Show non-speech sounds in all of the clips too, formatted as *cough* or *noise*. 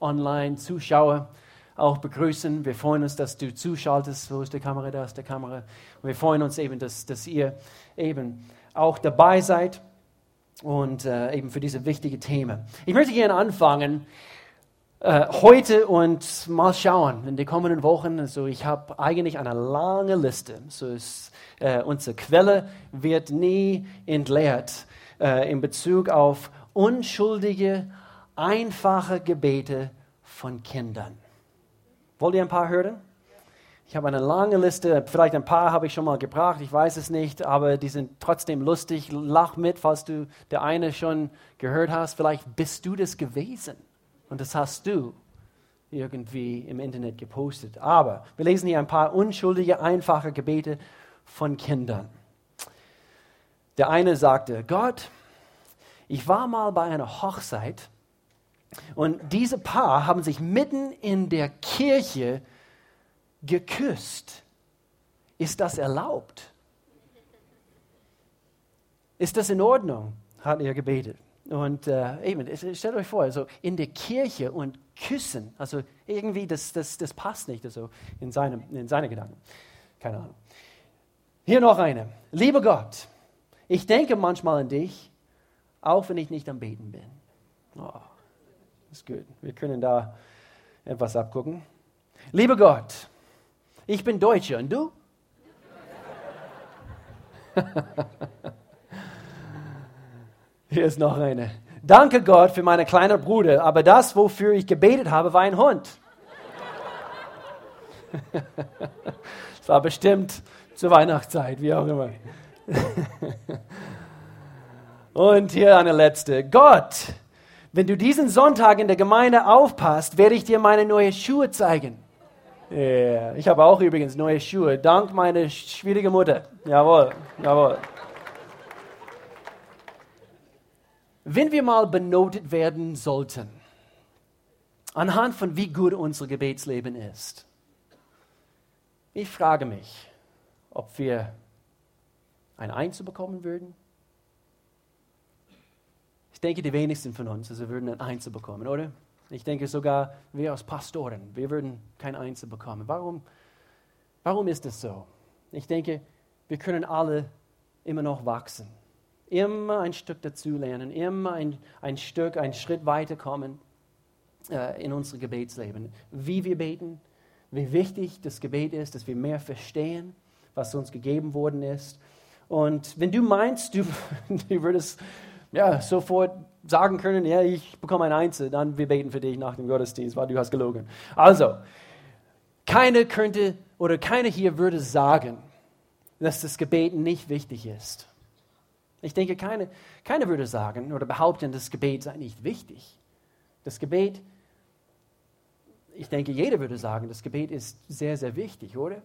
Online-Zuschauer auch begrüßen. Wir freuen uns, dass du zuschaltest. Wo ist die Kamera? Da ist die Kamera. Und wir freuen uns eben, dass, dass ihr eben auch dabei seid und äh, eben für diese wichtige Themen. Ich möchte gerne anfangen äh, heute und mal schauen in den kommenden Wochen. Also ich habe eigentlich eine lange Liste. So ist, äh, unsere Quelle wird nie entleert äh, in Bezug auf unschuldige, einfache Gebete von Kindern. Wollt ihr ein paar hören? Ich habe eine lange Liste, vielleicht ein paar habe ich schon mal gebracht, ich weiß es nicht, aber die sind trotzdem lustig. Lach mit, falls du der eine schon gehört hast. Vielleicht bist du das gewesen und das hast du irgendwie im Internet gepostet. Aber wir lesen hier ein paar unschuldige, einfache Gebete von Kindern. Der eine sagte, Gott, ich war mal bei einer Hochzeit und diese Paar haben sich mitten in der Kirche geküsst. Ist das erlaubt? Ist das in Ordnung? Hat er gebetet. Und äh, eben, stellt euch vor, also in der Kirche und küssen, also irgendwie, das, das, das passt nicht also in, seinem, in seine Gedanken. Keine Ahnung. Hier noch eine. Lieber Gott, ich denke manchmal an dich, auch wenn ich nicht am Beten bin. Oh, ist gut. Wir können da etwas abgucken. Lieber Gott, ich bin Deutscher und du? *laughs* Hier ist noch eine. Danke Gott für meinen kleinen Bruder, aber das, wofür ich gebetet habe, war ein Hund. *laughs* Es war bestimmt zur Weihnachtszeit, wie auch immer. *laughs* Und hier eine letzte. Gott, wenn du diesen Sonntag in der Gemeinde aufpasst, werde ich dir meine neuen Schuhe zeigen. Yeah. Ich habe auch übrigens neue Schuhe, dank meiner schwierigen Mutter. Jawohl, jawohl. Wenn wir mal benotet werden sollten, anhand von wie gut unser Gebetsleben ist, ich frage mich, ob wir ein Eins bekommen würden denke, die wenigsten von uns also würden ein Einzel bekommen, oder? Ich denke sogar, wir als Pastoren, wir würden kein Einzel bekommen. Warum, warum ist das so? Ich denke, wir können alle immer noch wachsen. Immer ein Stück dazulernen, immer ein, ein Stück, ein Schritt weiterkommen äh, in unser Gebetsleben. Wie wir beten, wie wichtig das Gebet ist, dass wir mehr verstehen, was uns gegeben worden ist. Und wenn du meinst, du, *laughs* du würdest ja, sofort sagen können, ja, ich bekomme ein Einzel, dann wir beten für dich nach dem Gottesdienst, weil du hast gelogen. Also, keiner könnte oder keiner hier würde sagen, dass das Gebet nicht wichtig ist. Ich denke, keine, keiner würde sagen oder behaupten, das Gebet sei nicht wichtig. Das Gebet, ich denke, jeder würde sagen, das Gebet ist sehr, sehr wichtig, oder?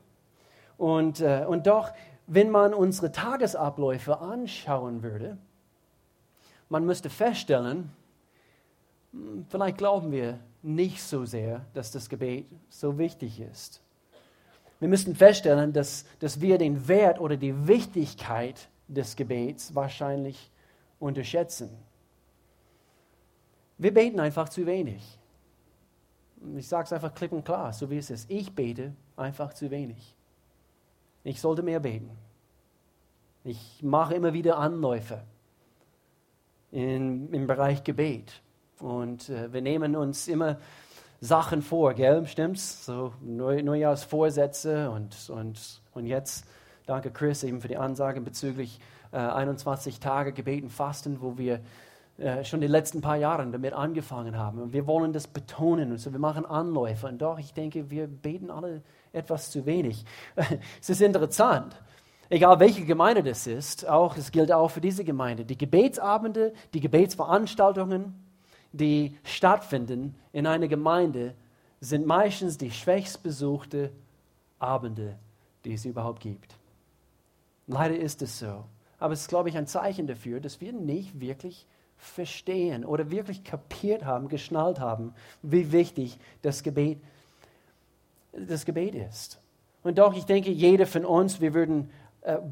Und, äh, und doch, wenn man unsere Tagesabläufe anschauen würde, man müsste feststellen, hm, vielleicht glauben wir nicht so sehr, dass das Gebet so wichtig ist. Wir müssten feststellen, dass, dass wir den Wert oder die Wichtigkeit des Gebets wahrscheinlich unterschätzen. Wir beten einfach zu wenig. Ich sage es einfach klipp und klar, so wie es ist. Ich bete einfach zu wenig. Ich sollte mehr beten. Ich mache immer wieder Anläufe in, im Bereich Gebet. Und äh, wir nehmen uns immer Sachen vor, gell? Stimmt's? So Neu Neujahrsvorsätze und, und, und jetzt, danke Chris eben für die Ansage bezüglich äh, 21 Tage Gebeten, Fasten, wo wir äh, schon die letzten paar Jahre damit angefangen haben. Und wir wollen das betonen und so, wir machen Anläufe. Und doch, ich denke, wir beten alle etwas zu wenig. *laughs* es ist interessant. Egal welche Gemeinde das ist, auch, es gilt auch für diese Gemeinde. Die Gebetsabende, die Gebetsveranstaltungen, die stattfinden in einer Gemeinde, sind meistens die schwächst besuchte Abende, die es überhaupt gibt. Leider ist es so. Aber es ist, glaube ich, ein Zeichen dafür, dass wir nicht wirklich verstehen oder wirklich kapiert haben, geschnallt haben, wie wichtig das Gebet, das Gebet ist. Und doch, ich denke, jeder von uns, wir würden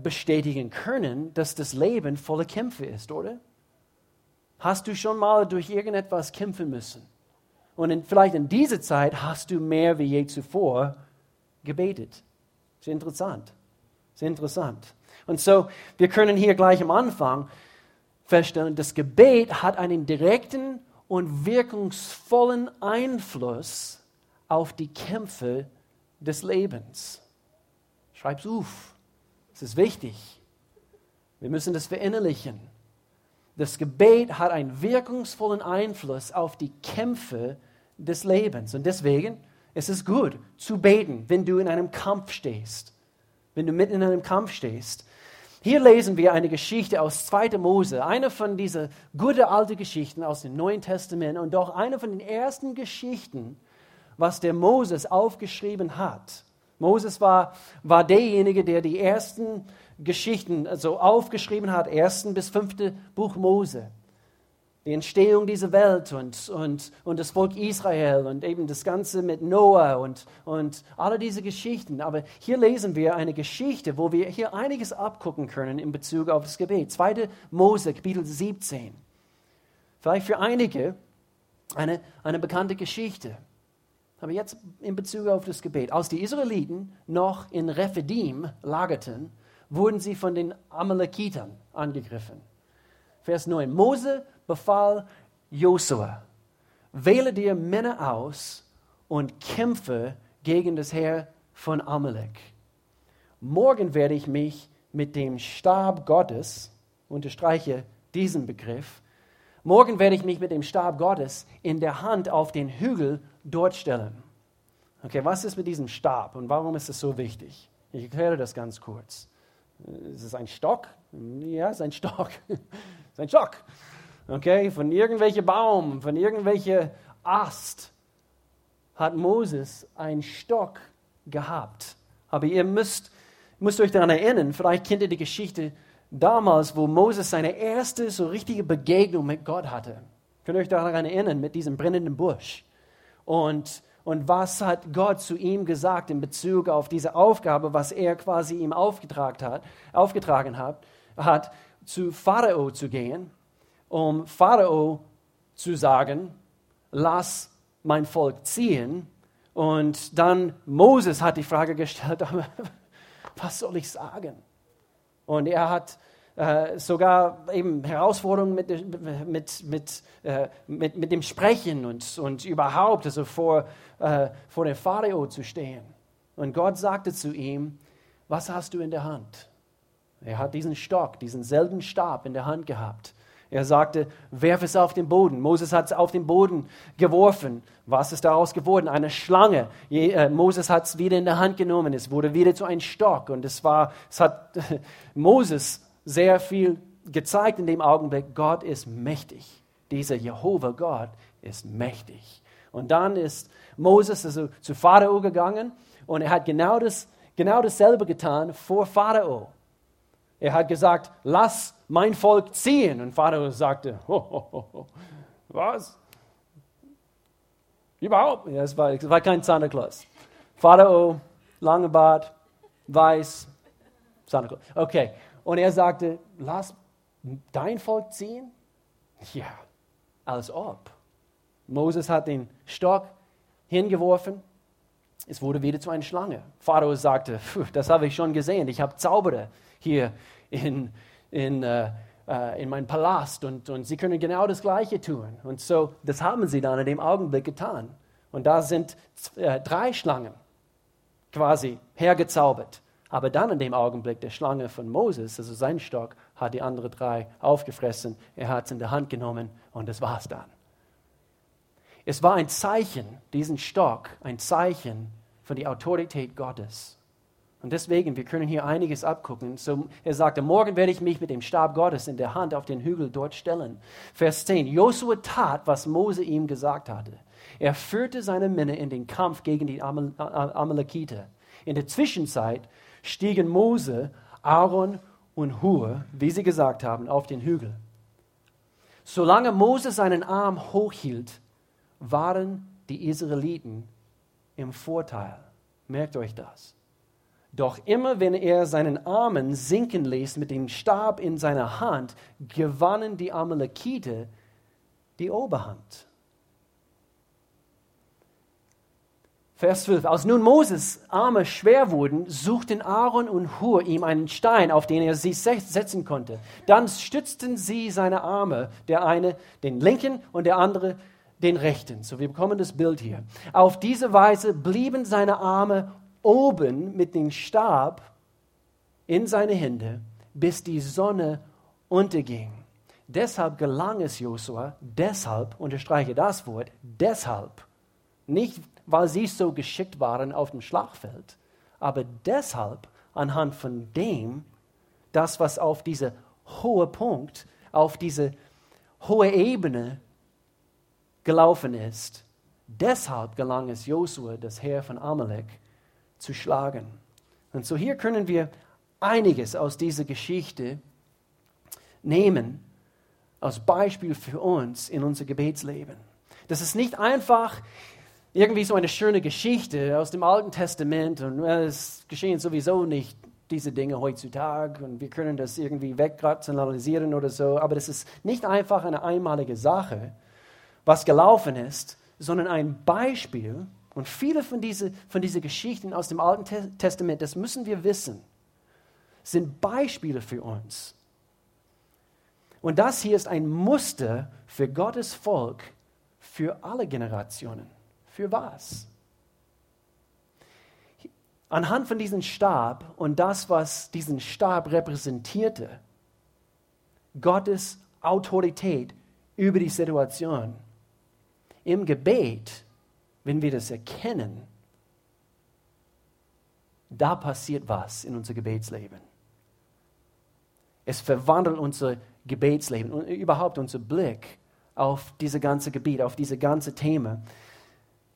bestätigen können, dass das Leben voller Kämpfe ist, oder? Hast du schon mal durch irgendetwas kämpfen müssen? Und in, vielleicht in dieser Zeit hast du mehr wie je zuvor gebetet. Ist interessant. Ist interessant. Und so, wir können hier gleich am Anfang feststellen, das Gebet hat einen direkten und wirkungsvollen Einfluss auf die Kämpfe des Lebens. Schreib's auf. Es ist wichtig. Wir müssen das verinnerlichen. Das Gebet hat einen wirkungsvollen Einfluss auf die Kämpfe des Lebens. Und deswegen ist es gut zu beten, wenn du in einem Kampf stehst. Wenn du mitten in einem Kampf stehst. Hier lesen wir eine Geschichte aus 2. Mose, eine von diesen guten alten Geschichten aus dem Neuen Testament und doch eine von den ersten Geschichten, was der Moses aufgeschrieben hat. Moses war, war derjenige, der die ersten Geschichten so aufgeschrieben hat, ersten bis fünfte Buch Mose die Entstehung dieser Welt und, und, und das Volk Israel und eben das Ganze mit Noah und, und alle diese Geschichten. Aber hier lesen wir eine Geschichte, wo wir hier einiges abgucken können in Bezug auf das Gebet. 2. Mose, Kapitel 17. Vielleicht für einige eine, eine bekannte Geschichte. Aber jetzt in Bezug auf das Gebet. Als die Israeliten noch in Rephidim lagerten, wurden sie von den Amalekitern angegriffen. Vers 9. Mose befahl Josua, wähle dir Männer aus und kämpfe gegen das Heer von Amalek. Morgen werde ich mich mit dem Stab Gottes, unterstreiche diesen Begriff, morgen werde ich mich mit dem Stab Gottes in der Hand auf den Hügel dort stellen. Okay, was ist mit diesem Stab und warum ist es so wichtig? Ich erkläre das ganz kurz. Ist es ein Stock? Ja, es ist ein Stock. *laughs* es ist ein Stock okay, von irgendwelchem Baum, von irgendwelchem Ast, hat Moses einen Stock gehabt. Aber ihr müsst, müsst euch daran erinnern, vielleicht kennt ihr die Geschichte damals, wo Moses seine erste so richtige Begegnung mit Gott hatte. Könnt ihr euch daran erinnern, mit diesem brennenden Busch? Und, und was hat Gott zu ihm gesagt in Bezug auf diese Aufgabe, was er quasi ihm aufgetragen hat, aufgetragen hat, hat zu Pharao zu gehen um Pharao zu sagen, lass mein Volk ziehen. Und dann Moses hat die Frage gestellt, *laughs* was soll ich sagen? Und er hat äh, sogar eben Herausforderungen mit, mit, mit, äh, mit, mit dem Sprechen und, und überhaupt, also vor, äh, vor dem Pharao zu stehen. Und Gott sagte zu ihm, was hast du in der Hand? Er hat diesen Stock, diesen selben Stab in der Hand gehabt. Er sagte, werf es auf den Boden. Moses hat es auf den Boden geworfen. Was ist daraus geworden? Eine Schlange. Äh, Moses hat es wieder in der Hand genommen. Es wurde wieder zu einem Stock. Und es, war, es hat *laughs* Moses sehr viel gezeigt in dem Augenblick, Gott ist mächtig. Dieser Jehova Gott ist mächtig. Und dann ist Moses also zu Pharao gegangen und er hat genau, das, genau dasselbe getan vor Pharao. Er hat gesagt, lass mein Volk ziehen. Und Pharao sagte, ho, ho, ho, was? Überhaupt? Ja, es war, es war kein Santa Claus. Pharao, lange Bart, weiß, Santa Claus. Okay. Und er sagte, lass dein Volk ziehen? Ja, als ob. Moses hat den Stock hingeworfen. Es wurde wieder zu einer Schlange. Pharao sagte, das habe ich schon gesehen. Ich habe Zauberer hier in, in, äh, äh, in meinem Palast und, und sie können genau das Gleiche tun. Und so, das haben sie dann in dem Augenblick getan. Und da sind äh, drei Schlangen quasi hergezaubert. Aber dann in dem Augenblick der Schlange von Moses, also sein Stock, hat die anderen drei aufgefressen. Er hat es in der Hand genommen und das es dann. Es war ein Zeichen, diesen Stock, ein Zeichen von der Autorität Gottes. Und deswegen, wir können hier einiges abgucken. So, er sagte, morgen werde ich mich mit dem Stab Gottes in der Hand auf den Hügel dort stellen. Vers 10. Josua tat, was Mose ihm gesagt hatte. Er führte seine Männer in den Kampf gegen die Amal Amalekiter. In der Zwischenzeit stiegen Mose, Aaron und Hur, wie sie gesagt haben, auf den Hügel. Solange Mose seinen Arm hochhielt, waren die Israeliten im Vorteil. Merkt euch das. Doch immer wenn er seinen Armen sinken ließ mit dem Stab in seiner Hand, gewannen die Amalekite die Oberhand. Vers 12. Als nun Moses Arme schwer wurden, suchten Aaron und Hur ihm einen Stein, auf den er sie setzen konnte. Dann stützten sie seine Arme, der eine den linken und der andere den rechten. So, wir bekommen das Bild hier. Auf diese Weise blieben seine Arme oben mit dem Stab in seine Hände, bis die Sonne unterging. Deshalb gelang es Josua, deshalb, unterstreiche das Wort, deshalb, nicht weil sie so geschickt waren auf dem Schlachtfeld, aber deshalb anhand von dem, das, was auf diese hohe Punkt, auf diese hohe Ebene gelaufen ist. Deshalb gelang es Josua, das Heer von Amalek, zu schlagen. Und so hier können wir einiges aus dieser Geschichte nehmen als Beispiel für uns in unser Gebetsleben. Das ist nicht einfach irgendwie so eine schöne Geschichte aus dem Alten Testament und es geschehen sowieso nicht diese Dinge heutzutage und wir können das irgendwie wegrationalisieren oder so, aber das ist nicht einfach eine einmalige Sache, was gelaufen ist, sondern ein Beispiel und viele von diesen von diese Geschichten aus dem Alten Testament, das müssen wir wissen, sind Beispiele für uns. Und das hier ist ein Muster für Gottes Volk, für alle Generationen. Für was? Anhand von diesem Stab und das, was diesen Stab repräsentierte, Gottes Autorität über die Situation. Im Gebet, wenn wir das erkennen, da passiert was in unser Gebetsleben. Es verwandelt unser Gebetsleben und überhaupt unser Blick auf dieses ganze Gebiet, auf diese ganze Thema.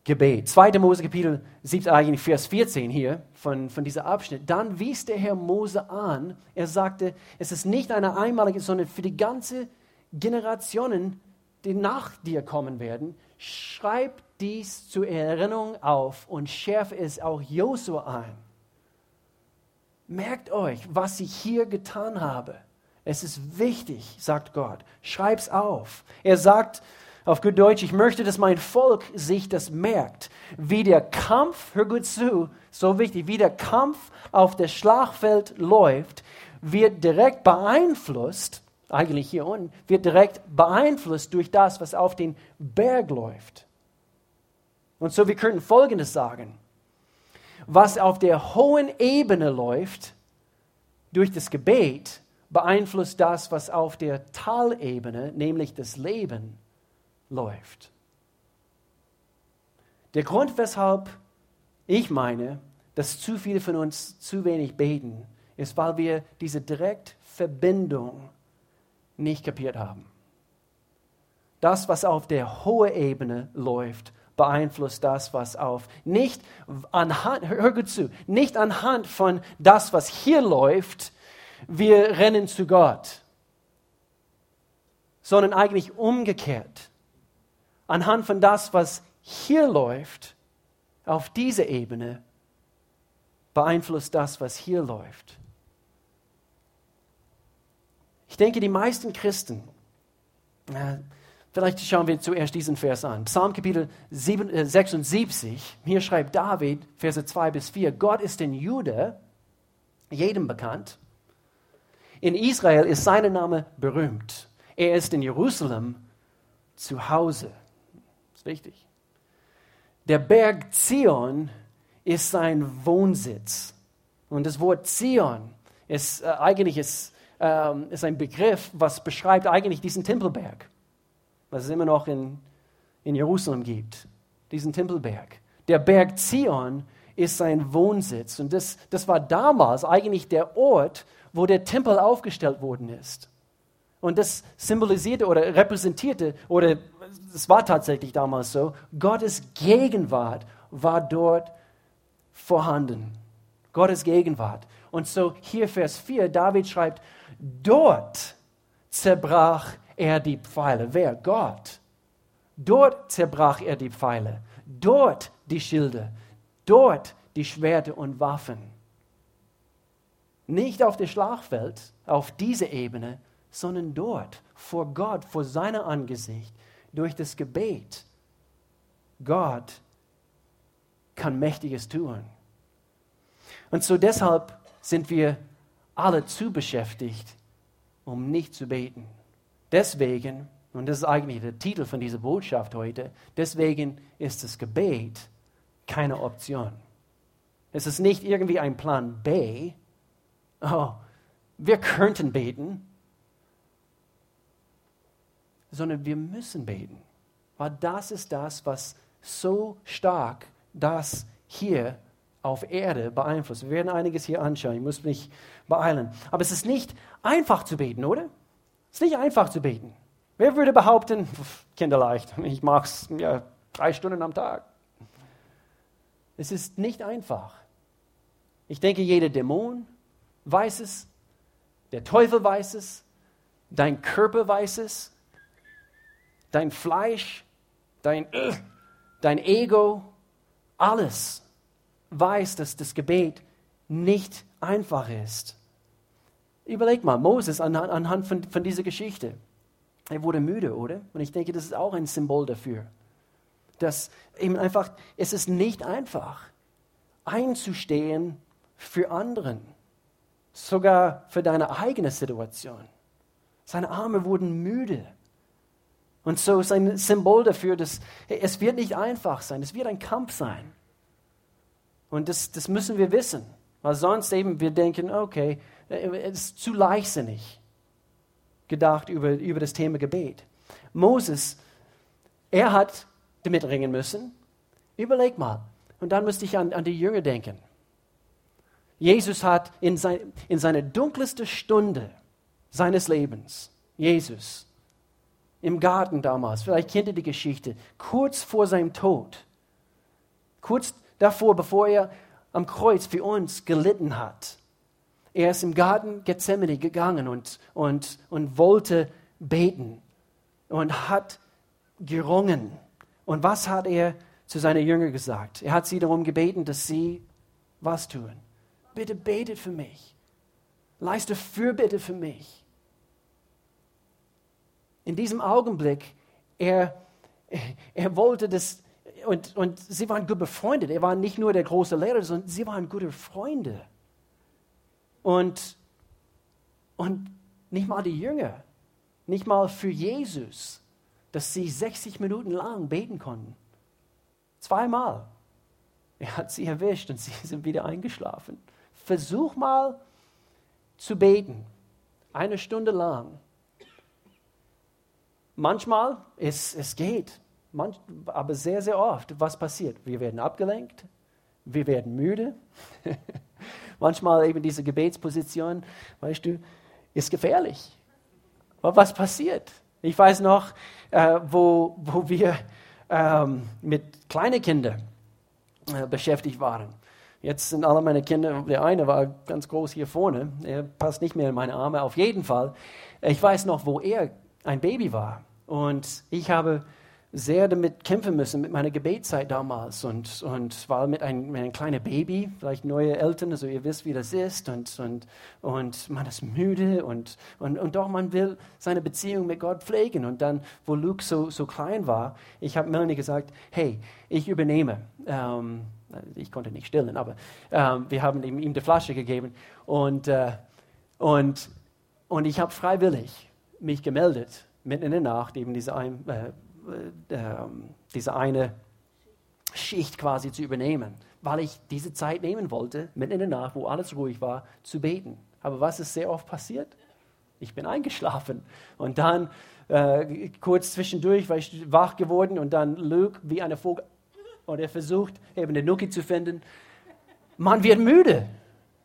Gebet. 2. Mose Kapitel 7, eigentlich Vers 14 hier von, von dieser Abschnitt. Dann wies der Herr Mose an, er sagte, es ist nicht eine einmalige, sondern für die ganze Generationen, die nach dir kommen werden, schreib dies zur Erinnerung auf und schärfe es auch Josua ein. Merkt euch, was ich hier getan habe. Es ist wichtig, sagt Gott. Schreib's auf. Er sagt auf gut Deutsch, ich möchte, dass mein Volk sich das merkt. Wie der Kampf, hör gut zu, so wichtig, wie der Kampf auf das Schlachtfeld läuft, wird direkt beeinflusst, eigentlich hier unten, wird direkt beeinflusst durch das, was auf den Berg läuft. Und so, wir könnten Folgendes sagen. Was auf der hohen Ebene läuft, durch das Gebet, beeinflusst das, was auf der Talebene, nämlich das Leben, läuft. Der Grund, weshalb ich meine, dass zu viele von uns zu wenig beten, ist, weil wir diese Direktverbindung nicht kapiert haben. Das, was auf der hohen Ebene läuft, beeinflusst das, was auf nicht anhand, hör gut zu, nicht anhand von das, was hier läuft, wir rennen zu Gott, sondern eigentlich umgekehrt. Anhand von das, was hier läuft, auf dieser Ebene, beeinflusst das, was hier läuft. Ich denke, die meisten Christen, äh, vielleicht schauen wir zuerst diesen Vers an. Psalm Kapitel 76, äh, hier schreibt David, Verse 2 bis 4, Gott ist in Jude jedem bekannt in Israel ist sein Name berühmt. Er ist in Jerusalem zu Hause. Das ist wichtig. Der Berg Zion ist sein Wohnsitz. Und das Wort Zion ist äh, eigentlich ist, ähm, ist ein Begriff, was beschreibt eigentlich diesen Tempelberg, was es immer noch in, in Jerusalem gibt. Diesen Tempelberg. Der Berg Zion ist sein Wohnsitz. Und das, das war damals eigentlich der Ort, wo der Tempel aufgestellt worden ist. Und das symbolisierte oder repräsentierte, oder es war tatsächlich damals so, Gottes Gegenwart war dort vorhanden. Gottes Gegenwart. Und so hier Vers 4, David schreibt, dort zerbrach er die Pfeile. Wer? Gott. Dort zerbrach er die Pfeile. Dort die Schilde. Dort die Schwerter und Waffen. Nicht auf dem Schlagfeld, auf dieser Ebene, sondern dort, vor Gott, vor seiner Angesicht, durch das Gebet. Gott kann Mächtiges tun. Und so deshalb sind wir alle zu beschäftigt, um nicht zu beten. Deswegen, und das ist eigentlich der Titel von dieser Botschaft heute, deswegen ist das Gebet keine Option. Es ist nicht irgendwie ein Plan B. Oh, wir könnten beten, sondern wir müssen beten. Weil das ist das, was so stark das hier auf Erde beeinflusst. Wir werden einiges hier anschauen, ich muss mich beeilen. Aber es ist nicht einfach zu beten, oder? Es ist nicht einfach zu beten. Wer würde behaupten, kinderleicht, ich mache es ja, drei Stunden am Tag? Es ist nicht einfach. Ich denke, jeder Dämon weiß es, der Teufel weiß es, dein Körper weiß es, dein Fleisch, dein, dein Ego, alles weiß, dass das Gebet nicht einfach ist. Überleg mal, Moses anhand von, von dieser Geschichte. Er wurde müde, oder? Und ich denke, das ist auch ein Symbol dafür. Dass eben einfach, es ist nicht einfach, einzustehen für anderen, sogar für deine eigene Situation. Seine Arme wurden müde. Und so ist ein Symbol dafür, dass es wird nicht einfach sein, es wird ein Kampf sein. Und das, das müssen wir wissen, weil sonst eben wir denken, okay, es ist zu leichtsinnig gedacht über, über das Thema Gebet. Moses, er hat damit ringen müssen. Überleg mal. Und dann müsste ich an, an die Jünger denken. Jesus hat in, sein, in seiner dunkelsten Stunde seines Lebens, Jesus, im Garten damals, vielleicht kennt ihr die Geschichte, kurz vor seinem Tod, kurz davor, bevor er am Kreuz für uns gelitten hat, er ist im Garten Gethsemane gegangen und, und, und wollte beten und hat gerungen. Und was hat er zu seinen Jüngern gesagt? Er hat sie darum gebeten, dass sie was tun? bitte betet für mich. Leiste Fürbitte für mich. In diesem Augenblick, er, er wollte das, und, und sie waren gut befreundet. Er war nicht nur der große Lehrer, sondern sie waren gute Freunde. Und, und nicht mal die Jünger, nicht mal für Jesus, dass sie 60 Minuten lang beten konnten. Zweimal. Er hat sie erwischt und sie *laughs* sind wieder eingeschlafen. Versuch mal zu beten, eine Stunde lang. Manchmal, es, es geht, manch, aber sehr, sehr oft, was passiert? Wir werden abgelenkt, wir werden müde. *laughs* Manchmal eben diese Gebetsposition, weißt du, ist gefährlich. Aber was passiert? Ich weiß noch, äh, wo, wo wir ähm, mit kleinen Kindern äh, beschäftigt waren. Jetzt sind alle meine Kinder, der eine war ganz groß hier vorne, er passt nicht mehr in meine Arme, auf jeden Fall. Ich weiß noch, wo er ein Baby war. Und ich habe sehr damit kämpfen müssen, mit meiner Gebetszeit damals. Und, und war mit einem, mit einem kleinen Baby, vielleicht neue Eltern, also ihr wisst, wie das ist. Und, und, und man ist müde und, und, und doch, man will seine Beziehung mit Gott pflegen. Und dann, wo Luke so, so klein war, ich habe Melanie gesagt, hey, ich übernehme. Ähm, ich konnte nicht stillen, aber ähm, wir haben ihm, ihm die Flasche gegeben. Und, äh, und, und ich habe freiwillig mich gemeldet, mitten in der Nacht, eben diese, ein, äh, diese eine Schicht quasi zu übernehmen, weil ich diese Zeit nehmen wollte, mitten in der Nacht, wo alles ruhig war, zu beten. Aber was ist sehr oft passiert? Ich bin eingeschlafen. Und dann äh, kurz zwischendurch war ich wach geworden und dann Luke wie eine Vogel und er versucht eben den Nuki zu finden. Man wird müde.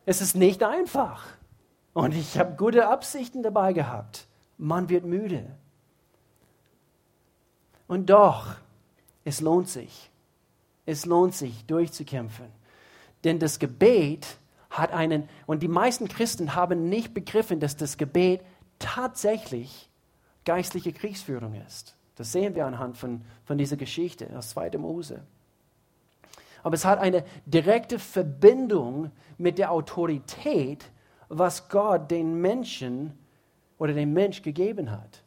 Es ist nicht einfach. Und ich habe gute Absichten dabei gehabt. Man wird müde. Und doch, es lohnt sich. Es lohnt sich, durchzukämpfen. Denn das Gebet hat einen, und die meisten Christen haben nicht begriffen, dass das Gebet tatsächlich geistliche Kriegsführung ist. Das sehen wir anhand von, von dieser Geschichte aus 2. Mose aber es hat eine direkte Verbindung mit der Autorität, was Gott den Menschen oder dem Mensch gegeben hat.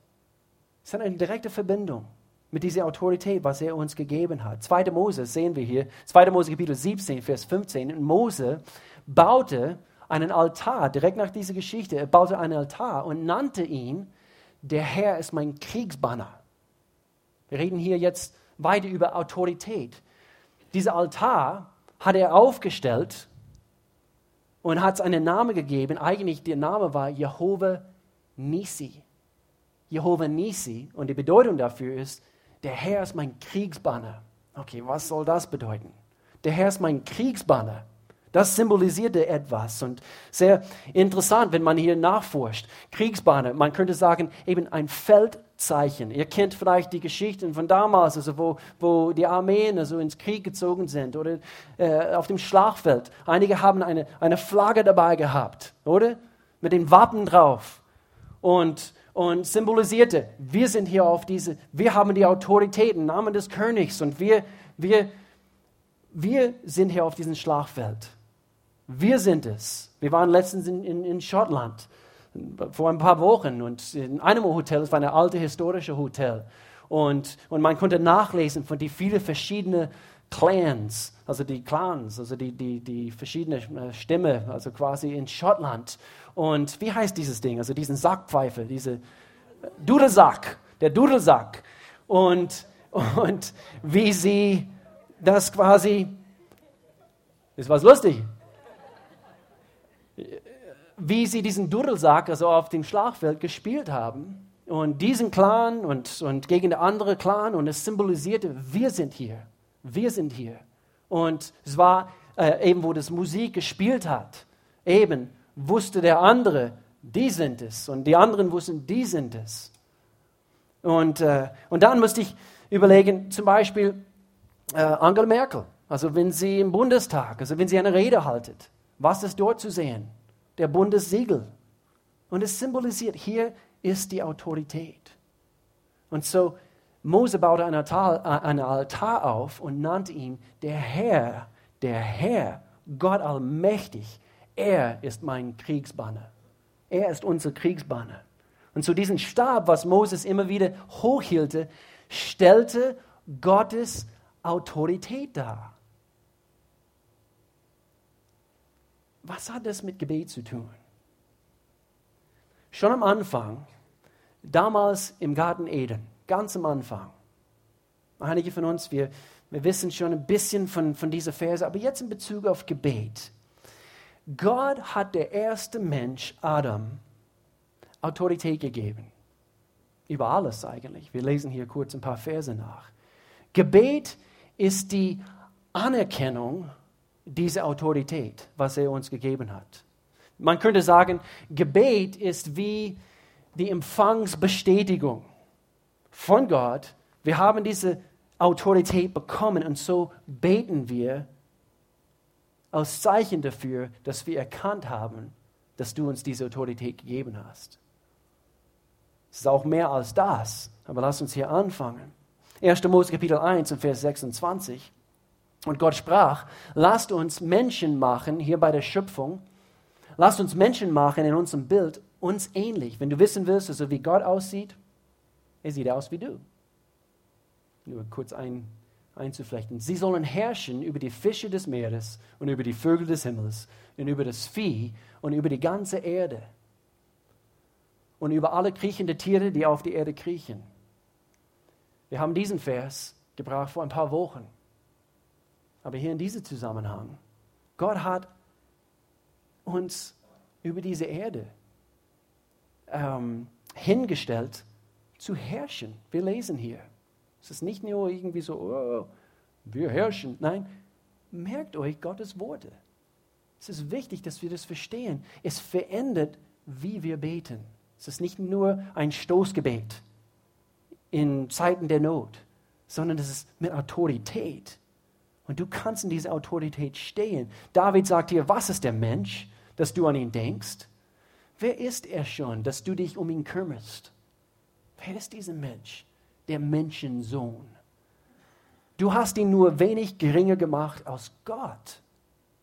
Es hat eine direkte Verbindung. Mit dieser Autorität, was er uns gegeben hat. 2. Mose sehen wir hier, 2. Mose Kapitel 17, Vers 15. Mose baute einen Altar, direkt nach dieser Geschichte, er baute einen Altar und nannte ihn, der Herr ist mein Kriegsbanner. Wir reden hier jetzt weiter über Autorität. Dieser Altar hat er aufgestellt und hat es einen Namen gegeben. Eigentlich der Name war Jehova Nisi. Jehova Nisi. Und die Bedeutung dafür ist, der Herr ist mein Kriegsbanner. Okay, was soll das bedeuten? Der Herr ist mein Kriegsbanner. Das symbolisierte etwas und sehr interessant, wenn man hier nachforscht. Kriegsbanner, man könnte sagen, eben ein Feldzeichen. Ihr kennt vielleicht die Geschichten von damals, also wo, wo die Armeen also ins Krieg gezogen sind oder äh, auf dem Schlachtfeld. Einige haben eine, eine Flagge dabei gehabt, oder? Mit den Wappen drauf. Und und symbolisierte, wir sind hier auf diese, wir haben die Autorität im Namen des Königs und wir, wir, wir sind hier auf diesem Schlachtfeld. Wir sind es. Wir waren letztens in, in, in Schottland vor ein paar Wochen und in einem Hotel, es war ein altes historisches Hotel, und, und man konnte nachlesen von den vielen verschiedenen Clans, also die Clans, also die, die, die verschiedenen Stämme, also quasi in Schottland. Und wie heißt dieses Ding? Also diesen Sackpfeife, diese Dudelsack, der Dudelsack. Und, und wie sie das quasi, ist was lustig, wie sie diesen Dudelsack, also auf dem Schlagfeld gespielt haben. Und diesen Clan und, und gegen der andere Clan und es symbolisierte, wir sind hier, wir sind hier. Und es war äh, eben, wo das Musik gespielt hat, eben wusste der andere, die sind es. Und die anderen wussten, die sind es. Und, äh, und dann musste ich überlegen, zum Beispiel äh, Angela Merkel, also wenn sie im Bundestag, also wenn sie eine Rede haltet, was ist dort zu sehen? Der Bundessiegel. Und es symbolisiert, hier ist die Autorität. Und so, Mose baute einen Altar, äh, einen Altar auf und nannte ihn der Herr, der Herr, Gott allmächtig, er ist mein Kriegsbanner. Er ist unser Kriegsbanner. Und zu diesem Stab, was Moses immer wieder hochhielte, stellte Gottes Autorität dar. Was hat das mit Gebet zu tun? Schon am Anfang, damals im Garten Eden, ganz am Anfang, einige von uns, wir, wir wissen schon ein bisschen von, von dieser Verse, aber jetzt in Bezug auf Gebet. Gott hat der erste Mensch, Adam, Autorität gegeben. Über alles eigentlich. Wir lesen hier kurz ein paar Verse nach. Gebet ist die Anerkennung dieser Autorität, was er uns gegeben hat. Man könnte sagen, Gebet ist wie die Empfangsbestätigung von Gott. Wir haben diese Autorität bekommen und so beten wir als Zeichen dafür, dass wir erkannt haben, dass du uns diese Autorität gegeben hast. Es ist auch mehr als das, aber lass uns hier anfangen. 1. Mose Kapitel 1 und Vers 26. Und Gott sprach, lasst uns Menschen machen, hier bei der Schöpfung, lasst uns Menschen machen in unserem Bild, uns ähnlich. Wenn du wissen willst, also wie Gott aussieht, er sieht aus wie du. Nur kurz ein einzuflechten. Sie sollen herrschen über die Fische des Meeres und über die Vögel des Himmels und über das Vieh und über die ganze Erde und über alle kriechende Tiere, die auf die Erde kriechen. Wir haben diesen Vers gebraucht vor ein paar Wochen. Aber hier in diesem Zusammenhang, Gott hat uns über diese Erde ähm, hingestellt zu herrschen. Wir lesen hier. Es ist nicht nur irgendwie so, oh, wir herrschen. Nein, merkt euch Gottes Worte. Es ist wichtig, dass wir das verstehen. Es verändert, wie wir beten. Es ist nicht nur ein Stoßgebet in Zeiten der Not, sondern es ist mit Autorität. Und du kannst in dieser Autorität stehen. David sagt hier, was ist der Mensch, dass du an ihn denkst? Wer ist er schon, dass du dich um ihn kümmerst? Wer ist dieser Mensch? der Menschensohn. Du hast ihn nur wenig geringer gemacht als Gott.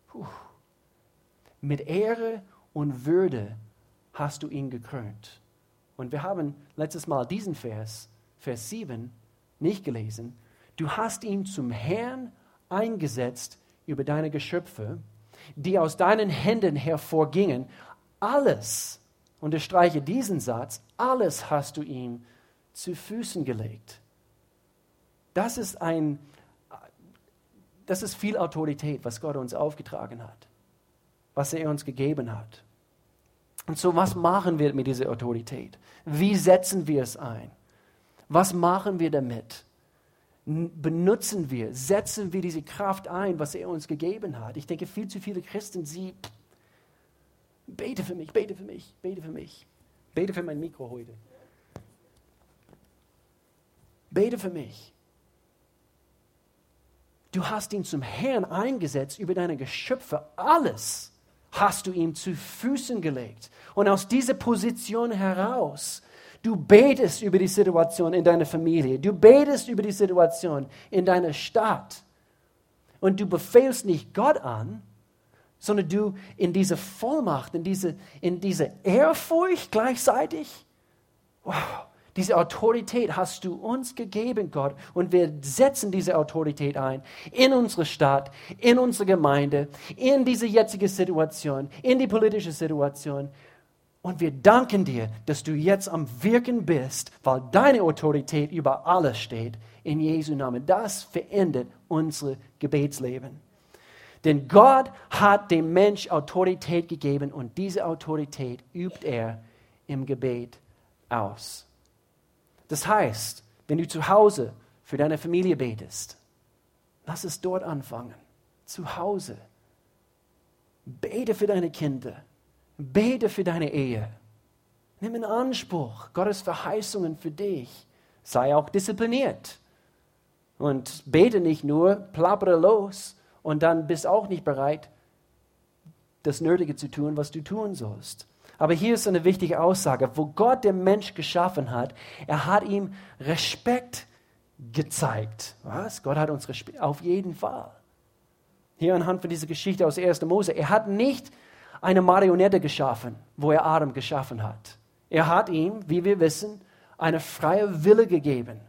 Puh. Mit Ehre und Würde hast du ihn gekrönt. Und wir haben letztes Mal diesen Vers, Vers 7, nicht gelesen. Du hast ihn zum Herrn eingesetzt über deine Geschöpfe, die aus deinen Händen hervorgingen. Alles, unterstreiche diesen Satz, alles hast du ihm zu Füßen gelegt. Das ist ein, das ist viel Autorität, was Gott uns aufgetragen hat, was er uns gegeben hat. Und so, was machen wir mit dieser Autorität? Wie setzen wir es ein? Was machen wir damit? Benutzen wir, setzen wir diese Kraft ein, was er uns gegeben hat? Ich denke, viel zu viele Christen, sie bete für mich, bete für mich, bete für mich, bete für mein Mikro heute. Bete für mich. Du hast ihn zum Herrn eingesetzt über deine Geschöpfe. Alles hast du ihm zu Füßen gelegt. Und aus dieser Position heraus, du betest über die Situation in deiner Familie, du betest über die Situation in deiner Stadt. Und du befehlst nicht Gott an, sondern du in diese Vollmacht, in diese, in diese Ehrfurcht gleichzeitig. Wow, diese Autorität hast du uns gegeben, Gott. Und wir setzen diese Autorität ein in unsere Stadt, in unsere Gemeinde, in diese jetzige Situation, in die politische Situation. Und wir danken dir, dass du jetzt am Wirken bist, weil deine Autorität über alles steht. In Jesu Namen. Das verändert unser Gebetsleben. Denn Gott hat dem Mensch Autorität gegeben und diese Autorität übt er im Gebet aus. Das heißt, wenn du zu Hause für deine Familie betest, lass es dort anfangen. Zu Hause. Bete für deine Kinder. Bete für deine Ehe. Nimm in Anspruch Gottes Verheißungen für dich. Sei auch diszipliniert. Und bete nicht nur, plappere los und dann bist auch nicht bereit, das Nötige zu tun, was du tun sollst. Aber hier ist eine wichtige Aussage. Wo Gott den Mensch geschaffen hat, er hat ihm Respekt gezeigt. Was? Gott hat uns Respekt. Auf jeden Fall. Hier anhand von dieser Geschichte aus 1. Mose. Er hat nicht eine Marionette geschaffen, wo er Adam geschaffen hat. Er hat ihm, wie wir wissen, eine freie Wille gegeben.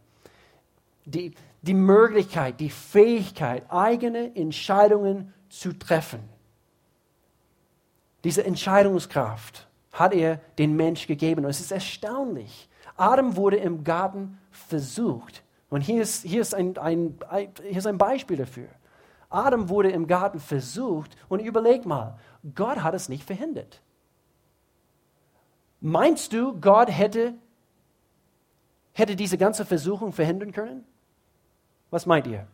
Die, die Möglichkeit, die Fähigkeit, eigene Entscheidungen zu treffen. Diese Entscheidungskraft hat er den Mensch gegeben. Und es ist erstaunlich. Adam wurde im Garten versucht. Und hier ist, hier ist, ein, ein, hier ist ein Beispiel dafür. Adam wurde im Garten versucht und überleg mal, Gott hat es nicht verhindert. Meinst du, Gott hätte, hätte diese ganze Versuchung verhindern können? Was meint ihr?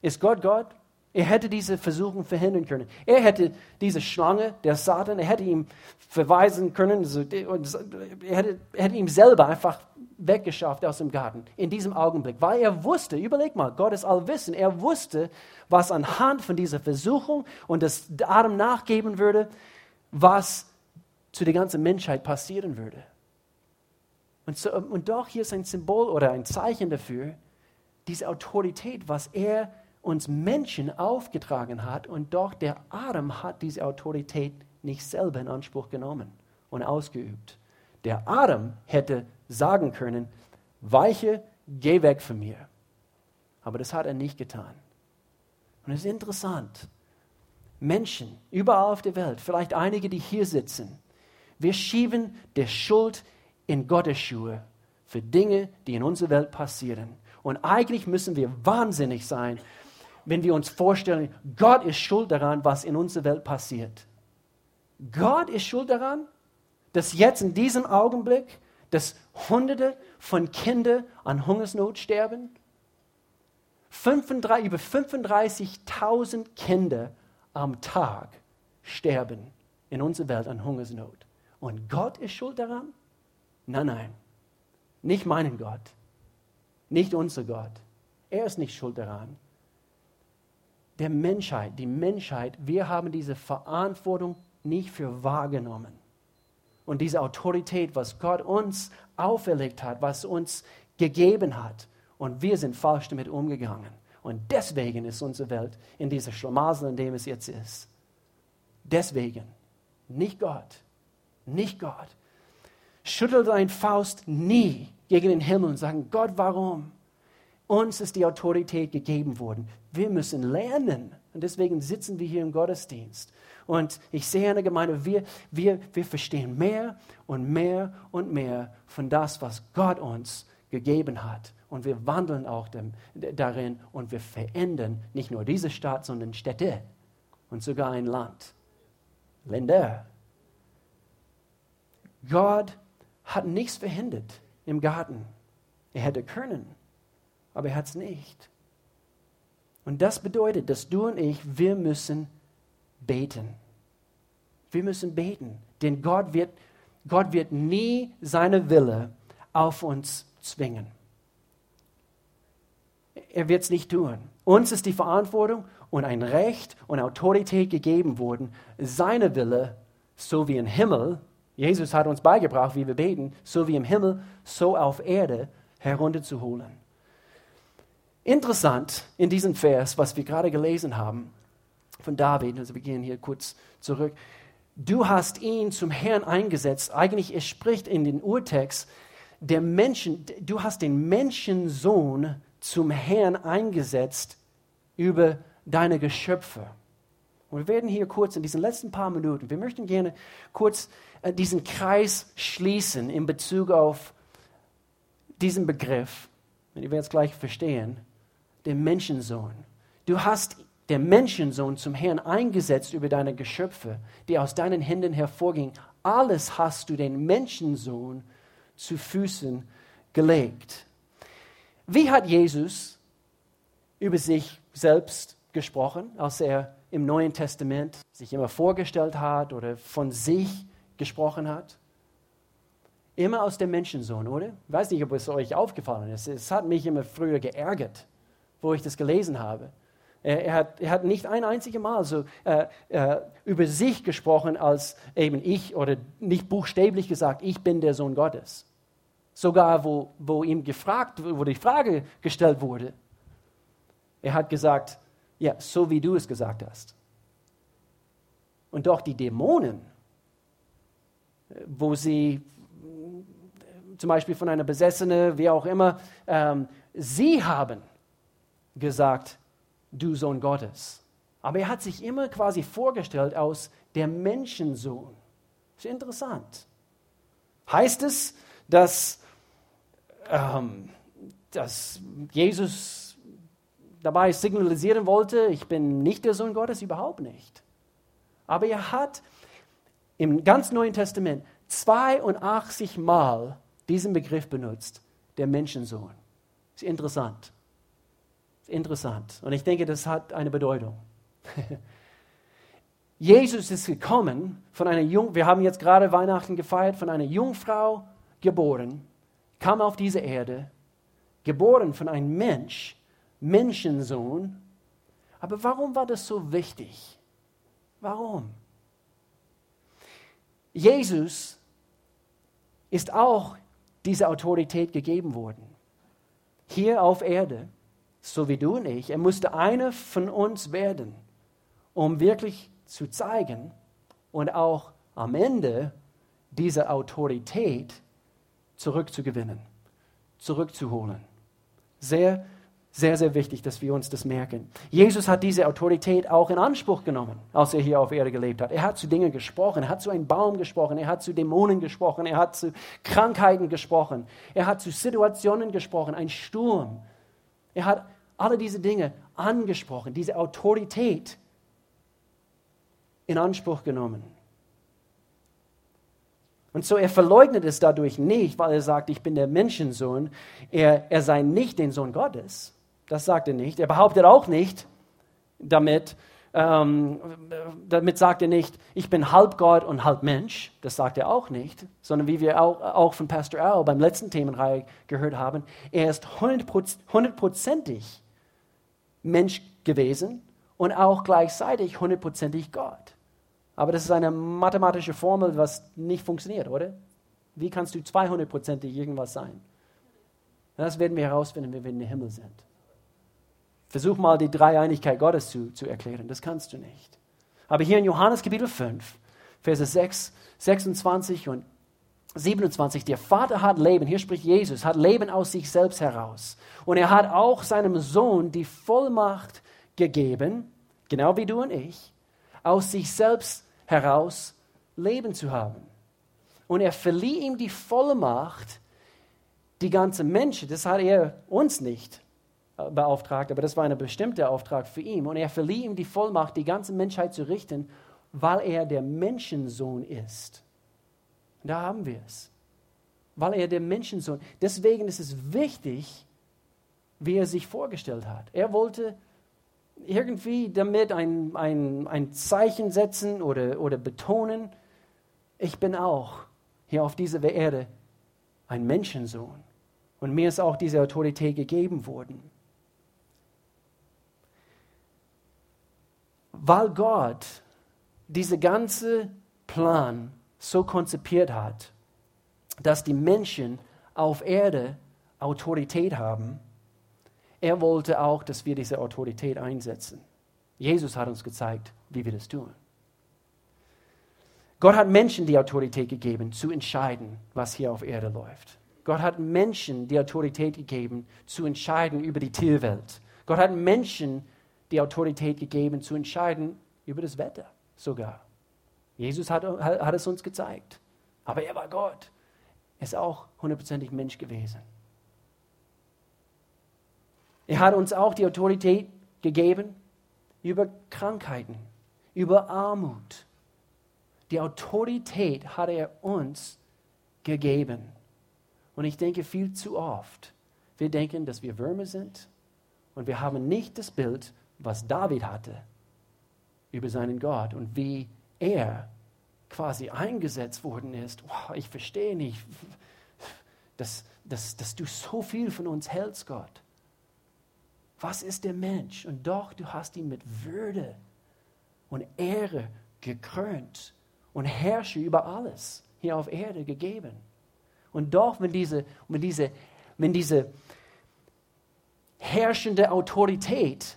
Ist Gott Gott? Er hätte diese Versuchung verhindern können. Er hätte diese Schlange, der Satan, er hätte ihm verweisen können, er hätte, er hätte ihm selber einfach weggeschafft aus dem Garten in diesem Augenblick, weil er wusste, überleg mal, Gott ist allwissend, er wusste, was anhand von dieser Versuchung und das Adam nachgeben würde, was zu der ganzen Menschheit passieren würde. Und, so, und doch hier ist ein Symbol oder ein Zeichen dafür, diese Autorität, was er uns Menschen aufgetragen hat und doch der Adam hat diese Autorität nicht selber in Anspruch genommen und ausgeübt. Der Adam hätte sagen können, weiche, geh weg von mir. Aber das hat er nicht getan. Und es ist interessant. Menschen überall auf der Welt, vielleicht einige, die hier sitzen, wir schieben der Schuld in Gottes Schuhe für Dinge, die in unserer Welt passieren. Und eigentlich müssen wir wahnsinnig sein, wenn wir uns vorstellen, Gott ist schuld daran, was in unserer Welt passiert. Gott ist schuld daran, dass jetzt in diesem Augenblick, dass Hunderte von Kindern an Hungersnot sterben. 35, über 35.000 Kinder am Tag sterben in unserer Welt an Hungersnot. Und Gott ist schuld daran? Nein, nein. Nicht meinen Gott. Nicht unser Gott. Er ist nicht schuld daran der Menschheit, die Menschheit, wir haben diese Verantwortung nicht für wahrgenommen. Und diese Autorität, was Gott uns auferlegt hat, was uns gegeben hat. Und wir sind falsch damit umgegangen. Und deswegen ist unsere Welt in dieser Schlamassel, in dem es jetzt ist. Deswegen. Nicht Gott. Nicht Gott. Schüttel dein Faust nie gegen den Himmel und sagen, Gott, warum? Uns ist die Autorität gegeben worden. Wir müssen lernen. Und deswegen sitzen wir hier im Gottesdienst. Und ich sehe in der Gemeinde, wir, wir, wir verstehen mehr und mehr und mehr von das, was Gott uns gegeben hat. Und wir wandeln auch dem, darin und wir verändern nicht nur diese Stadt, sondern Städte und sogar ein Land. Länder. Gott hat nichts verhindert im Garten. Er hätte können, aber er hat es nicht. Und das bedeutet, dass du und ich, wir müssen beten. Wir müssen beten, denn Gott wird, Gott wird nie seine Wille auf uns zwingen. Er wird es nicht tun. Uns ist die Verantwortung und ein Recht und Autorität gegeben worden, seine Wille, so wie im Himmel, Jesus hat uns beigebracht, wie wir beten, so wie im Himmel, so auf Erde herunterzuholen. Interessant in diesem Vers, was wir gerade gelesen haben von David, also wir gehen hier kurz zurück. Du hast ihn zum Herrn eingesetzt. Eigentlich, es spricht in den Urtext, der Menschen, du hast den Menschensohn zum Herrn eingesetzt über deine Geschöpfe. Und wir werden hier kurz in diesen letzten paar Minuten, wir möchten gerne kurz diesen Kreis schließen in Bezug auf diesen Begriff. Ihr werdet es gleich verstehen. Der Menschensohn. Du hast der Menschensohn zum Herrn eingesetzt über deine Geschöpfe, die aus deinen Händen hervorgingen. Alles hast du den Menschensohn zu Füßen gelegt. Wie hat Jesus über sich selbst gesprochen, als er im Neuen Testament sich immer vorgestellt hat oder von sich gesprochen hat? Immer aus dem Menschensohn, oder? Ich weiß nicht, ob es euch aufgefallen ist. Es hat mich immer früher geärgert, wo ich das gelesen habe. Er, hat, er hat, nicht ein einziges Mal so äh, äh, über sich gesprochen als eben ich oder nicht buchstäblich gesagt, ich bin der Sohn Gottes. Sogar wo, wo ihm gefragt, wo die Frage gestellt wurde, er hat gesagt, ja, so wie du es gesagt hast. Und doch die Dämonen, wo sie zum Beispiel von einer Besessene, wie auch immer, ähm, sie haben gesagt, du Sohn Gottes. Aber er hat sich immer quasi vorgestellt aus der Menschensohn. Ist interessant. Heißt es, dass, ähm, dass Jesus dabei signalisieren wollte, ich bin nicht der Sohn Gottes? Überhaupt nicht. Aber er hat im ganz Neuen Testament 82 Mal diesen Begriff benutzt, der Menschensohn. Ist interessant interessant. Und ich denke, das hat eine Bedeutung. *laughs* Jesus ist gekommen von einer Jung, wir haben jetzt gerade Weihnachten gefeiert, von einer Jungfrau geboren, kam auf diese Erde, geboren von einem Mensch, Menschensohn. Aber warum war das so wichtig? Warum? Jesus ist auch diese Autorität gegeben worden. Hier auf Erde so wie du und ich. Er musste einer von uns werden, um wirklich zu zeigen und auch am Ende diese Autorität zurückzugewinnen, zurückzuholen. Sehr, sehr, sehr wichtig, dass wir uns das merken. Jesus hat diese Autorität auch in Anspruch genommen, als er hier auf Erde gelebt hat. Er hat zu Dingen gesprochen, er hat zu einem Baum gesprochen, er hat zu Dämonen gesprochen, er hat zu Krankheiten gesprochen, er hat zu Situationen gesprochen, ein Sturm, er hat alle diese Dinge angesprochen, diese Autorität in Anspruch genommen. Und so er verleugnet es dadurch nicht, weil er sagt, ich bin der Menschensohn. Er, er sei nicht den Sohn Gottes. Das sagt er nicht. Er behauptet auch nicht damit, ähm, damit sagt er nicht, ich bin halb Gott und halb Mensch. Das sagt er auch nicht. Sondern wie wir auch, auch von Pastor Al beim letzten Themenreihe gehört haben, er ist hundertprozentig Mensch gewesen und auch gleichzeitig hundertprozentig Gott. Aber das ist eine mathematische Formel, was nicht funktioniert, oder? Wie kannst du 200%ig irgendwas sein? Das werden wir herausfinden, wenn wir in den Himmel sind. Versuch mal die Dreieinigkeit Gottes zu, zu erklären. Das kannst du nicht. Aber hier in Johannes Kapitel 5, Verse 6, 26 und 27, der Vater hat Leben, hier spricht Jesus, hat Leben aus sich selbst heraus. Und er hat auch seinem Sohn die Vollmacht gegeben, genau wie du und ich, aus sich selbst heraus Leben zu haben. Und er verlieh ihm die Vollmacht, die ganze Menschen, das hat er uns nicht beauftragt, aber das war ein bestimmter Auftrag für ihn. Und er verlieh ihm die Vollmacht, die ganze Menschheit zu richten, weil er der Menschensohn ist. Da haben wir es. Weil er der Menschensohn. Deswegen ist es wichtig, wie er sich vorgestellt hat. Er wollte irgendwie damit ein, ein, ein Zeichen setzen oder, oder betonen, ich bin auch hier auf dieser Erde ein Menschensohn. Und mir ist auch diese Autorität gegeben worden. Weil Gott diese ganze Plan so konzipiert hat, dass die Menschen auf Erde Autorität haben, er wollte auch, dass wir diese Autorität einsetzen. Jesus hat uns gezeigt, wie wir das tun. Gott hat Menschen die Autorität gegeben, zu entscheiden, was hier auf Erde läuft. Gott hat Menschen die Autorität gegeben, zu entscheiden über die Tierwelt. Gott hat Menschen die Autorität gegeben, zu entscheiden über das Wetter sogar. Jesus hat, hat es uns gezeigt. Aber er war Gott. Er ist auch hundertprozentig Mensch gewesen. Er hat uns auch die Autorität gegeben über Krankheiten, über Armut. Die Autorität hat er uns gegeben. Und ich denke viel zu oft, wir denken, dass wir Würmer sind und wir haben nicht das Bild, was David hatte über seinen Gott und wie er quasi eingesetzt worden ist. Wow, ich verstehe nicht, dass, dass, dass du so viel von uns hältst, Gott. Was ist der Mensch? Und doch, du hast ihn mit Würde und Ehre gekrönt und Herrsche über alles hier auf Erde gegeben. Und doch, wenn diese, wenn diese, wenn diese herrschende Autorität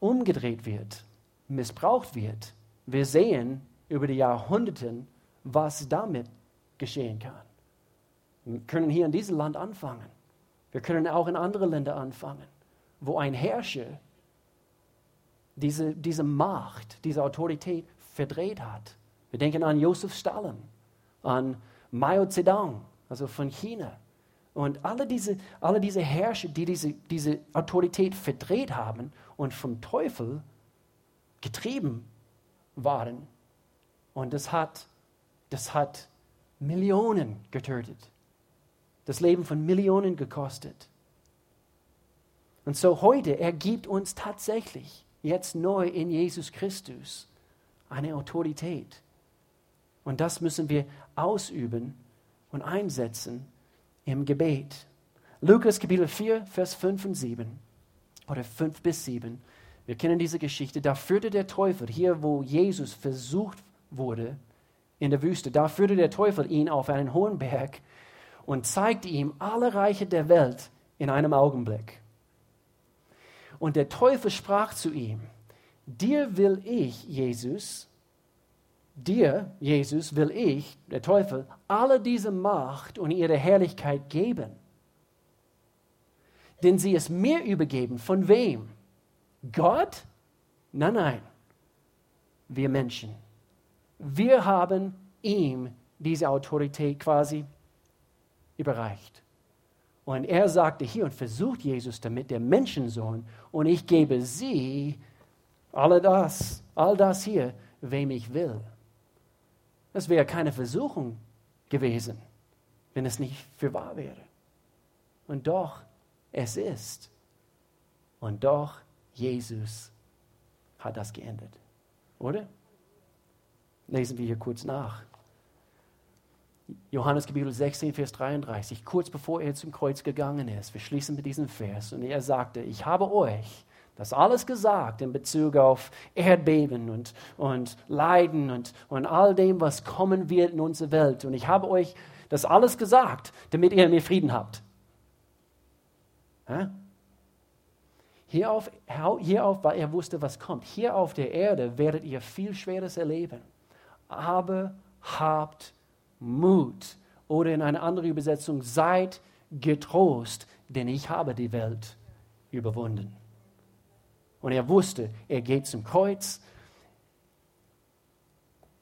umgedreht wird, missbraucht wird, wir sehen über die Jahrhunderte, was damit geschehen kann. Wir können hier in diesem Land anfangen. Wir können auch in andere Länder anfangen, wo ein Herrscher diese, diese Macht, diese Autorität verdreht hat. Wir denken an Josef Stalin, an Mao Zedong, also von China. Und alle diese, alle diese Herrscher, die diese, diese Autorität verdreht haben und vom Teufel getrieben waren. Und das hat, das hat Millionen getötet das Leben von Millionen gekostet. Und so heute, er gibt uns tatsächlich jetzt neu in Jesus Christus eine Autorität. Und das müssen wir ausüben und einsetzen im Gebet. Lukas Kapitel 4, Vers 5 und 7 oder 5 bis 7. Wir kennen diese Geschichte. Da führte der Teufel, hier wo Jesus versucht wurde in der Wüste, da führte der Teufel ihn auf einen hohen Berg und zeigte ihm alle Reiche der Welt in einem Augenblick. Und der Teufel sprach zu ihm, dir will ich, Jesus, dir, Jesus, will ich, der Teufel, alle diese Macht und ihre Herrlichkeit geben. Denn sie ist mir übergeben. Von wem? Gott? Nein, nein. Wir Menschen. Wir haben ihm diese Autorität quasi überreicht. Und er sagte hier und versucht Jesus damit, der Menschensohn, und ich gebe sie, all das, all das hier, wem ich will. Das wäre keine Versuchung gewesen, wenn es nicht für wahr wäre. Und doch, es ist. Und doch, Jesus hat das geändert. Oder? Lesen wir hier kurz nach. Johannes Kapitel 16, Vers 33, kurz bevor er zum Kreuz gegangen ist. Wir schließen mit diesem Vers. Und er sagte, ich habe euch das alles gesagt in Bezug auf Erdbeben und, und Leiden und, und all dem, was kommen wird in unsere Welt. Und ich habe euch das alles gesagt, damit ihr mir Frieden habt. Ja? Hierauf, hierauf, weil er wusste, was kommt. Hier auf der Erde werdet ihr viel Schweres erleben. Aber habt Mut. Oder in einer anderen Übersetzung, seid getrost, denn ich habe die Welt überwunden. Und er wusste, er geht zum Kreuz,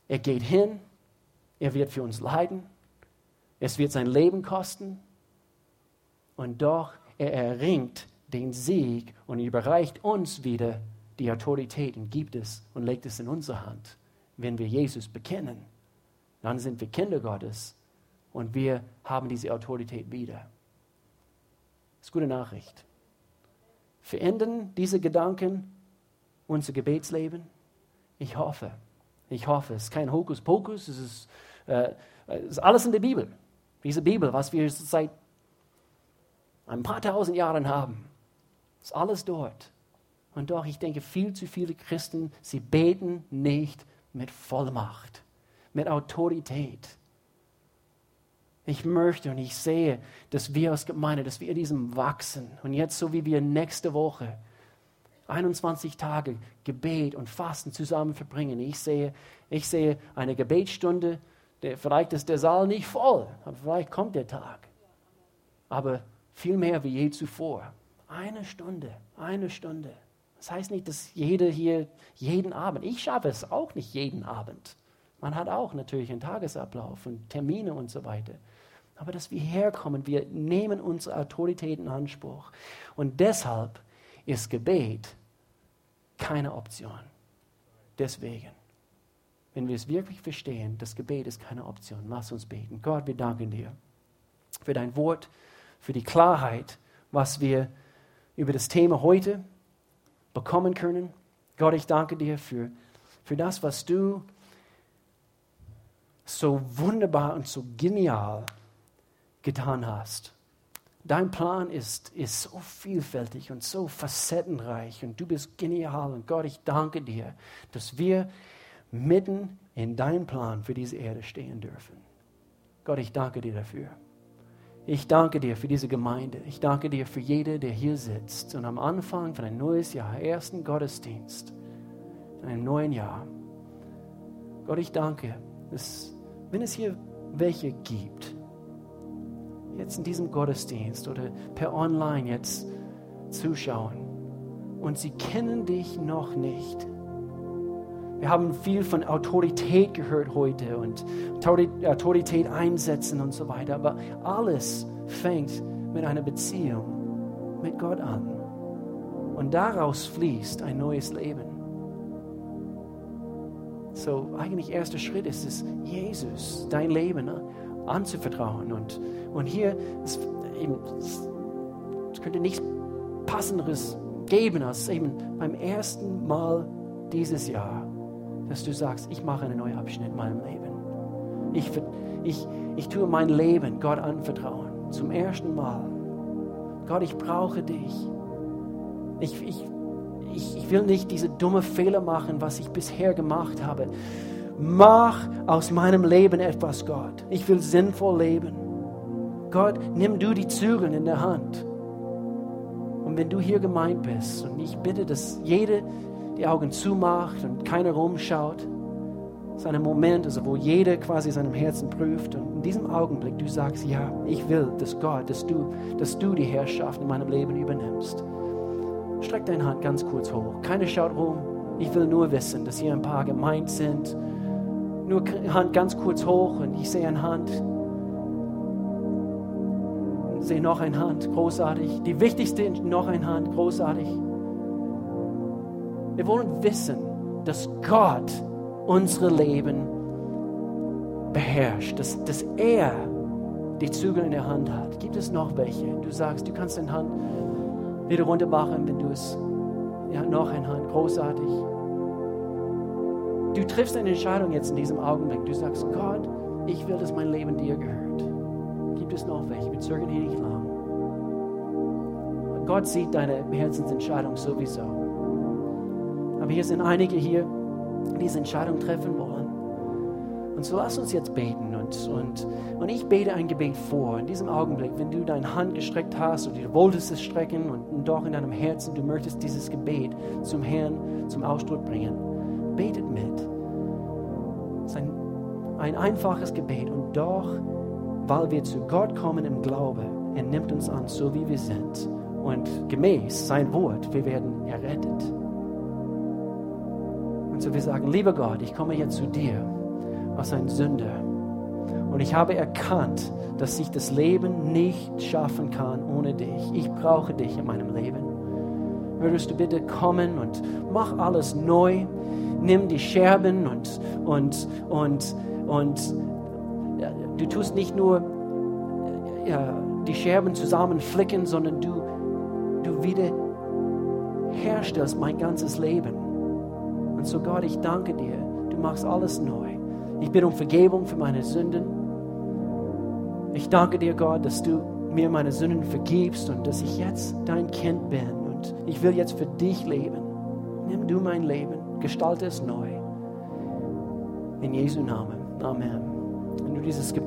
er geht hin, er wird für uns leiden, es wird sein Leben kosten und doch er erringt den Sieg und überreicht uns wieder die Autorität und gibt es und legt es in unsere Hand. Wenn wir Jesus bekennen, dann sind wir Kinder Gottes und wir haben diese Autorität wieder. Das ist gute Nachricht. Verändern diese Gedanken unser Gebetsleben? Ich hoffe. Ich hoffe. Es ist kein Hokuspokus, es ist, äh, es ist alles in der Bibel. Diese Bibel, was wir seit ein paar tausend Jahren haben, ist alles dort. Und doch, ich denke, viel zu viele Christen, sie beten nicht mit Vollmacht, mit Autorität. Ich möchte und ich sehe, dass wir als Gemeinde, dass wir diesem wachsen. Und jetzt, so wie wir nächste Woche 21 Tage Gebet und Fasten zusammen verbringen, ich sehe, ich sehe eine Gebetsstunde, der, vielleicht ist der Saal nicht voll, aber vielleicht kommt der Tag. Aber viel mehr wie je zuvor. Eine Stunde, eine Stunde. Das heißt nicht, dass jeder hier jeden Abend, ich schaffe es auch nicht jeden Abend. Man hat auch natürlich einen Tagesablauf und Termine und so weiter. Aber dass wir herkommen, wir nehmen unsere Autorität in Anspruch. Und deshalb ist Gebet keine Option. Deswegen, wenn wir es wirklich verstehen, das Gebet ist keine Option. Lass uns beten. Gott, wir danken dir für dein Wort, für die Klarheit, was wir über das Thema heute bekommen können. Gott, ich danke dir für, für das, was du so wunderbar und so genial getan hast. Dein Plan ist, ist so vielfältig und so facettenreich und du bist genial. Und Gott, ich danke dir, dass wir mitten in deinem Plan für diese Erde stehen dürfen. Gott, ich danke dir dafür. Ich danke dir für diese Gemeinde. Ich danke dir für jede, der hier sitzt und am Anfang von einem neues Jahr, ersten Gottesdienst, in einem neuen Jahr. Gott, ich danke, dass, wenn es hier welche gibt, jetzt in diesem Gottesdienst oder per Online jetzt zuschauen und sie kennen dich noch nicht. Wir haben viel von Autorität gehört heute und Autorität einsetzen und so weiter, aber alles fängt mit einer Beziehung mit Gott an. Und daraus fließt ein neues Leben. So, eigentlich erster Schritt ist es, Jesus, dein Leben ne, anzuvertrauen. Und und hier, es, eben, es könnte nichts Passenderes geben als eben beim ersten Mal dieses Jahr, dass du sagst, ich mache einen neuen Abschnitt in meinem Leben. Ich, ich, ich tue mein Leben Gott anvertrauen. Zum ersten Mal. Gott, ich brauche dich. Ich, ich, ich, ich will nicht diese dumme Fehler machen, was ich bisher gemacht habe. Mach aus meinem Leben etwas, Gott. Ich will sinnvoll leben. Gott, nimm du die Zügel in der Hand. Und wenn du hier gemeint bist, und ich bitte, dass jeder die Augen zumacht und keiner rumschaut, es ist ein Moment, also wo jeder quasi seinem Herzen prüft. Und in diesem Augenblick du sagst, ja, ich will, dass Gott, dass du, dass du die Herrschaft in meinem Leben übernimmst. Streck deine Hand ganz kurz hoch. Keiner schaut rum. Ich will nur wissen, dass hier ein paar gemeint sind. Nur Hand ganz kurz hoch und ich sehe eine Hand sehe noch eine Hand, großartig. Die wichtigste, noch eine Hand, großartig. Wir wollen wissen, dass Gott unsere Leben beherrscht, dass, dass er die Zügel in der Hand hat. Gibt es noch welche? Du sagst, du kannst deine Hand wieder runter machen, wenn du es. Ja, noch eine Hand, großartig. Du triffst eine Entscheidung jetzt in diesem Augenblick. Du sagst, Gott, ich will, dass mein Leben dir gehört gibt es noch welche. Wir zögern hier nicht lang. Gott sieht deine Herzensentscheidung sowieso. Aber hier sind einige hier, die diese Entscheidung treffen wollen. Und so lass uns jetzt beten. Und, und, und ich bete ein Gebet vor. In diesem Augenblick, wenn du deine Hand gestreckt hast und du wolltest es strecken und, und doch in deinem Herzen, du möchtest dieses Gebet zum Herrn zum Ausdruck bringen, betet mit. Sein ein einfaches Gebet und doch, weil wir zu Gott kommen im Glaube, er nimmt uns an, so wie wir sind. Und gemäß sein Wort, wir werden errettet. Und so wir sagen, lieber Gott, ich komme jetzt zu dir als ein Sünder. Und ich habe erkannt, dass ich das Leben nicht schaffen kann ohne dich. Ich brauche dich in meinem Leben. Würdest du bitte kommen und mach alles neu? Nimm die Scherben und, und, und, und du tust nicht nur ja, die Scherben zusammenflicken, sondern du, du wieder herstellst mein ganzes Leben. Und so Gott, ich danke dir, du machst alles neu. Ich bitte um Vergebung für meine Sünden. Ich danke dir, Gott, dass du mir meine Sünden vergibst und dass ich jetzt dein Kind bin und ich will jetzt für dich leben. Nimm du mein Leben, gestalte es neu. In Jesu Namen. Amen. Wenn du dieses Gebet